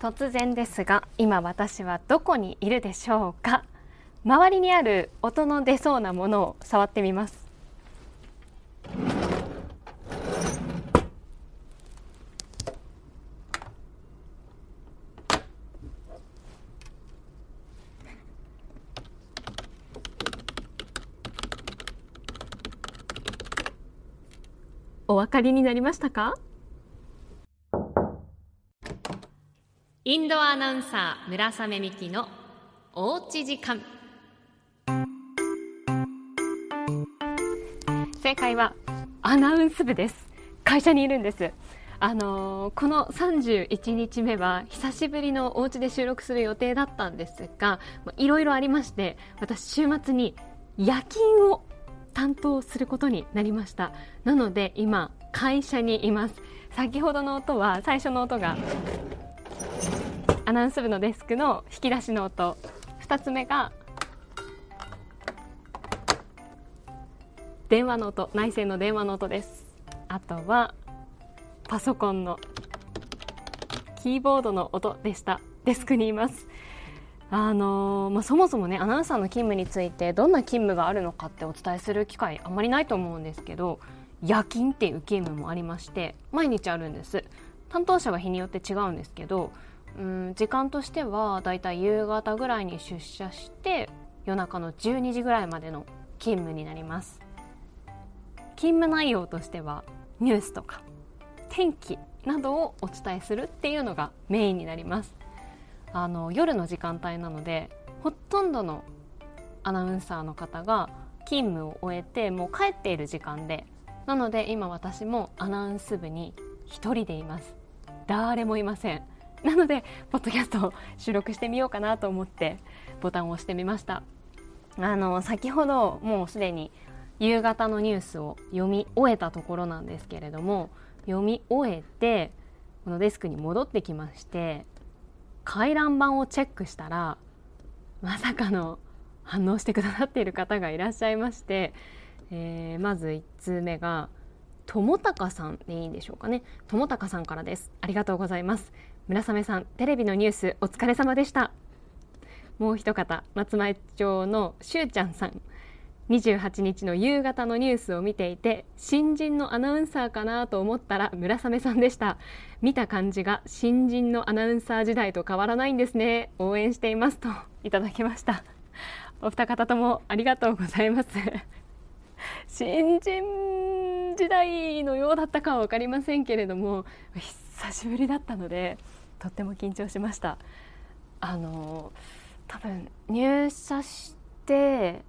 突然ですが今私はどこにいるでしょうか？周りにある音の出そうなものを触ってみます。お分かりになりましたか？インドアナウンサー村雨美希のおうち時間。正解はアナウンス部です。会社にいるんです。あのー、この31日目は久しぶりのお家で収録する予定だったんですがいろいろありまして私週末に夜勤を担当することになりました。なので今会社にいます。先ほどの音は最初の音がアナウンス部のデスクの引き出しの音。2つ目が電話の音。内線の電話の音です。あとはパソコンのキーボードの音でした。デスクにいます。あのー、まあ、そもそもねアナウンサーの勤務についてどんな勤務があるのかってお伝えする機会あんまりないと思うんですけど夜勤っていう勤務もありまして毎日あるんです。担当者は日によって違うんですけどうん時間としてはだいたい夕方ぐらいに出社して夜中の12時ぐらいまでの勤務になります。勤務内容としてはニュースとか天気などをお伝えするっていうのがメインになります。あの夜の時間帯なのでほとんどのアナウンサーの方が勤務を終えてもう帰っている時間でなので今私もアナウンス部に1人でいます。誰もいません。なのでポッドキャストを収録してみようかなと思ってボタンを押してみました。あの先ほどもうすでに夕方のニュースを読み終えたところなんですけれども読み終えてこのデスクに戻ってきまして回覧板をチェックしたらまさかの反応してくださっている方がいらっしゃいまして、えー、まず1通目が友高さんでいいんでしょうかね。友高さんからです。ありがとうございます。村雨さんテレビのニュースお疲れ様でした。もう一方松前町のしゅうちゃんさん28日の夕方のニュースを見ていて新人のアナウンサーかなと思ったら村雨さんでした。見た感じが新人のアナウンサー時代と変わらないんですね。応援していますといただきました。お二方ともありがとうございます。新人時代のようだったかは分かりませんけれども久しぶりだったのでとっても緊張しました。あの多分入社して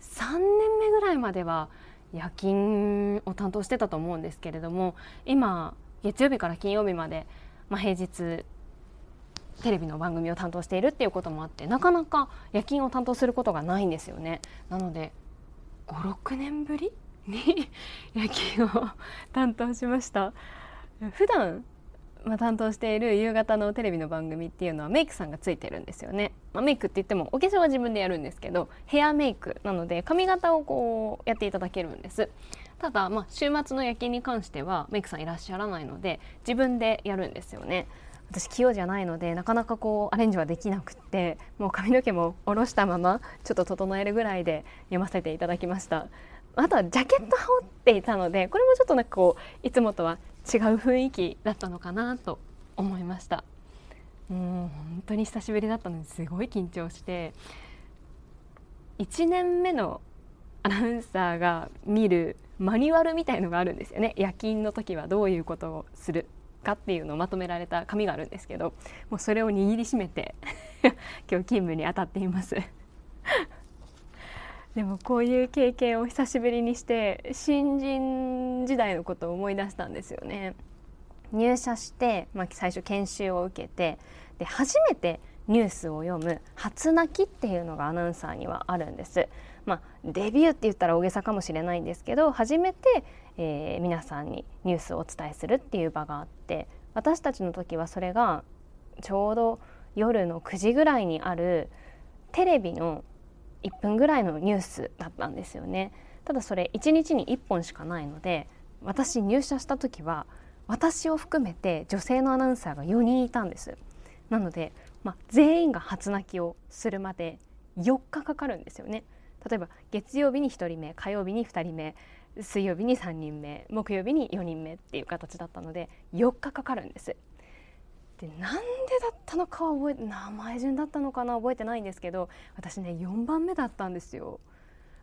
3年目ぐらいまでは夜勤を担当してたと思うんですけれども今月曜日から金曜日まで、まあ、平日テレビの番組を担当しているっていうこともあってなかなか夜勤を担当することがないんですよね。なので56年ぶりに夜勤を 担当しました。普段まあ、担当している夕方のテレビの番組っていうのはメイクさんがついてるんですよね、まあ、メイクって言ってもお化粧は自分でやるんですけどヘアメイクなので髪型をこうやっていただけるんです。ただ、まあ、週末の夜勤に関してはメイクさんいらっしゃらないので自分でやるんですよね。私器用じゃないのでなかなかこうアレンジはできなくってもう髪の毛も下ろしたままちょっと整えるぐらいで読ませていただきました。あとはジャケット羽織っていたのでこれもちょっとなんかこういつもとは違う雰囲気だったのかなと思いました。もう本当に久しぶりだったのですごい緊張して。1年目のアナウンサーが見るマニュアルみたいのがあるんですよね。夜勤の時はどういうことをするかっていうのをまとめられた紙があるんですけどもうそれを握りしめて 今日勤務に当たっています。でもこういう経験を久しぶりにして新人時代のことを思い出したんですよね。入社して、まあ、最初研修を受けてで初めてニュースを読む初泣きっていうのがアナウンサーにはあるんです。まあ、デビューって言ったら大げさかもしれないんですけど初めて、えー、皆さんにニュースをお伝えするっていう場があって私たちの時はそれがちょうど夜の9時ぐらいにあるテレビの1分ぐらいのニュースだったんですよね。ただそれ1日に1本しかないので私入社した時は私を含めて女性のアナウンサーが4人いたんです。なので、まあ、全員が初泣きをするまで4日かかるんですよね。例えば月曜日に1人目火曜日に2人目水曜日に3人目木曜日に4人目っていう形だったので4日かかるんです。でなんでだったのかは覚えて名前順だったのかな覚えてないんですけど私ね4番目だったんですよ。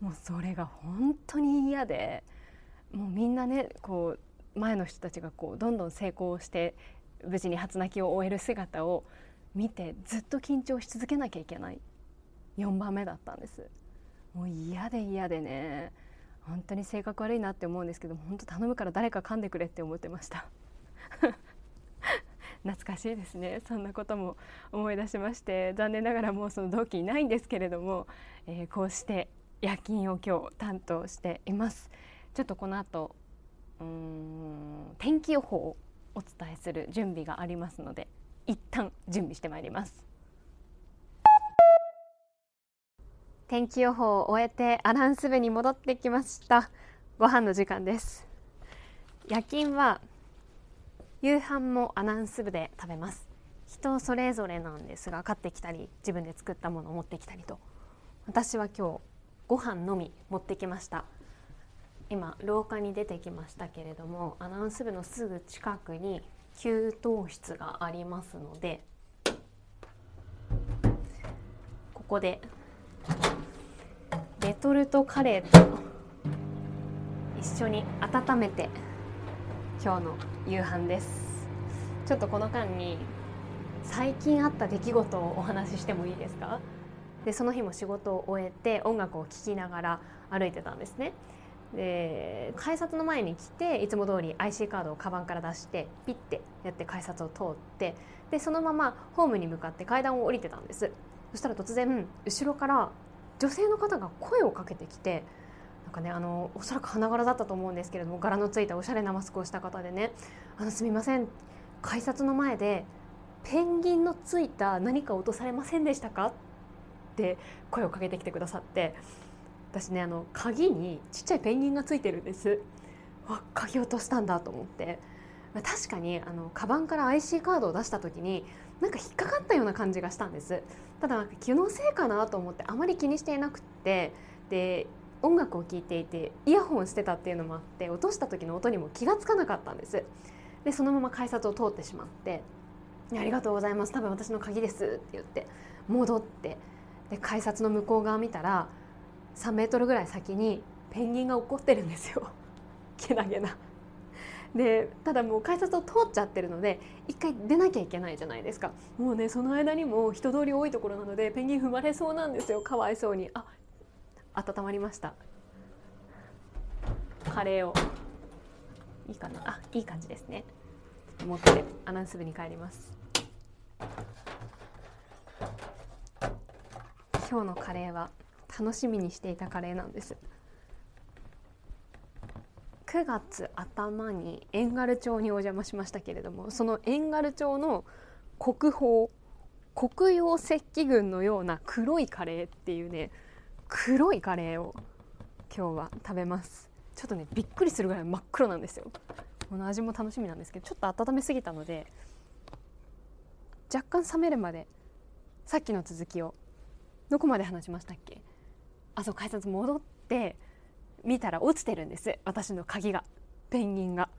もうそれが本当に嫌で。もうみんなねこう前の人たちがこうどんどん成功して無事に初泣きを終える姿を見てずっと緊張し続けなきゃいけない。4番目だったんです。もう嫌で嫌でね。本当に性格悪いなって思うんですけど本当頼むから誰か噛んでくれって思ってました。懐かしいですね。そんなことも思い出しまして残念ながらもうその同期いないんですけれども、えー、こうして夜勤を今日担当しています。ちょっとこの後うん天気予報をお伝えする準備がありますので一旦準備してまいります。天気予報を終えてアナウンス部に戻ってきました。ご飯の時間です。夜勤は夕飯もアナウンス部で食べます。人それぞれなんですが買ってきたり自分で作ったものを持ってきたりと。私は今日ご飯のみ持ってきました。今廊下に出てきましたけれどもアナウンス部のすぐ近くに給湯室がありますのでここでレトルトカレーと一緒に温めて今日の夕飯です。ちょっとこの間に最近あった出来事をお話ししてもいいですか？でその日も仕事を終えて音楽を聴きながら歩いてたんですね。で改札の前に来ていつも通り IC カードをカバンから出してピッてやって改札を通ってでそのままホームに向かって階段を降りてたんです。そしたら突然後ろから女性の方が声をかけてきてかねあのおそらく花柄だったと思うんですけれども柄のついたおしゃれなマスクをした方でね「あのすみません改札の前でペンギンのついた何か落とされませんでしたか?」って声をかけてきてくださって私ねあの鍵にちっちゃいペンギンがついてるんです。わ鍵落としたんだと思って。確かにあのカバンから IC カードを出した時になんか引っかかったような感じがしたんです。ただ気のせいかなと思ってあまり気にしていなくってで音楽を聴いていてイヤホンしてたっていうのもあって落とした時の音にも気が付かなかったんです。でそのまま改札を通ってしまって「ありがとうございます。多分私の鍵です」って言って戻ってで改札の向こう側見たら3メートルぐらい先にペンギンが怒ってるんですよ。けなげな。でただもう改札を通っちゃってるので一回出なきゃいけないじゃないですか。もうねその間にも人通り多いところなのでペンギン踏まれそうなんですよ。かわいそうに。あ温まりました。カレーを。いいかな？あいい感じですね。持ってアナウンス部に帰ります。今日のカレーは楽しみにしていたカレーなんです。9月頭に遠軽町にお邪魔しましたけれどもその遠軽町の国宝黒曜石器群のような黒いカレーっていうね黒いカレーを今日は食べます。ちょっとねびっくりするぐらい真っ黒なんですよ。この味も楽しみなんですけどちょっと温めすぎたので若干冷めるまでさっきの続きをどこまで話しましたっけ？あそう改札戻って見たら落ちてるんです。私の鍵がペンギンが。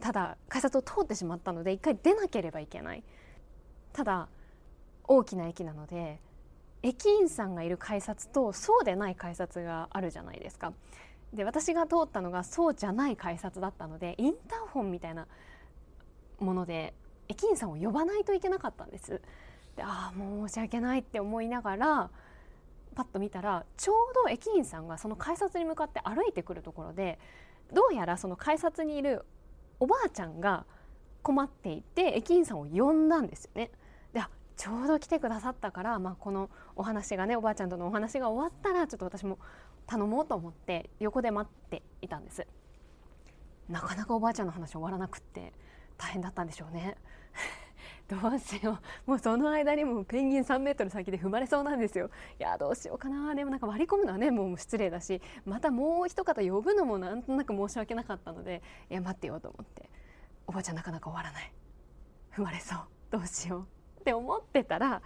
ただ改札を通ってしまったので一回出なければいけない。ただ大きな駅なので駅員さんがいる改札とそうでない改札があるじゃないですかで私が通ったのがそうじゃない改札だったのでインターホンみたいなもので駅員さんを呼ばないといけなかったんですでああもう申し訳ないって思いながらパッと見たらちょうど駅員さんがその改札に向かって歩いてくるところでどうやらその改札にいるおばあちゃんが困っていて駅員さんを呼んだんですよね。ちょうど来てくださったから、まあ、このお話がねおばあちゃんとのお話が終わったらちょっと私も頼もうと思って横で待っていたんです。なかなかおばあちゃんの話終わらなくって大変だったんでしょうね。どうしよう。もうその間にもペンギン3メートル先で踏まれそうなんですよ。いやどうしようかな。でもなんか割り込むのはねもう失礼だしまたもう一方呼ぶのもなんとなく申し訳なかったのでいや待ってよと思って。おばあちゃんなかなか終わらない。踏まれそう。どうしよう。って思ってたら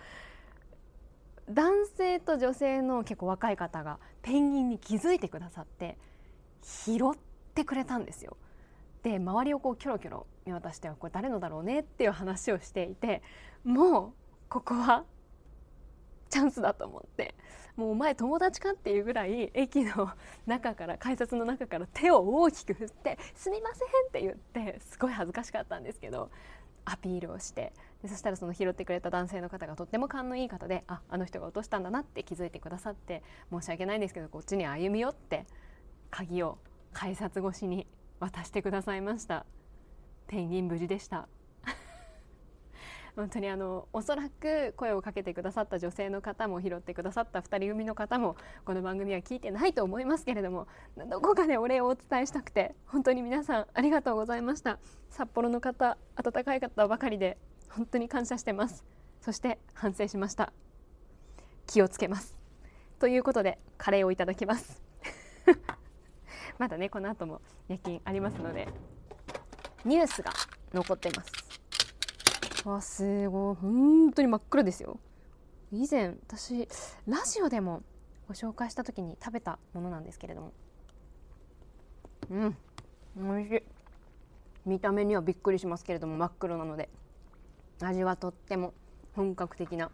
男性と女性の結構若い方がペンギンに気づいてくださって拾ってくれたんですよ。で周りをこうキョロキョロ見渡してはこれ誰のだろうねっていう話をしていてもうここはチャンスだと思ってもうお前友達かっていうぐらい駅の中から改札の中から手を大きく振って「すみません」って言ってすごい恥ずかしかったんですけどアピールをしてでそしたらその拾ってくれた男性の方がとっても勘のいい方でああの人が落としたんだなって気づいてくださって申し訳ないんですけどこっちに歩み寄って鍵を改札越しに渡してくださいました。ペンギン無事でした。本当にあのおそらく声をかけてくださった女性の方も拾ってくださった2人組の方もこの番組は聞いてないと思いますけれどもどこかでお礼をお伝えしたくて本当に皆さんありがとうございました。札幌の方温かい方ばかりで本当に感謝してます。そして反省しました。気をつけます。ということでカレーをいただきます。まだねこの後も夜勤ありますのでニュースが残ってます。わすごい。本当に真っ暗ですよ。以前私ラジオでもご紹介した時に食べたものなんですけれども。うん美味しい。見た目にはびっくりしますけれども真っ黒なので。味はとっても本格的な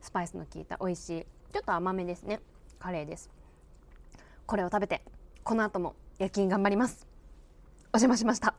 スパイスの効いた美味しいちょっと甘めですねカレーですこれを食べてこの後も夜勤頑張りますお邪魔しました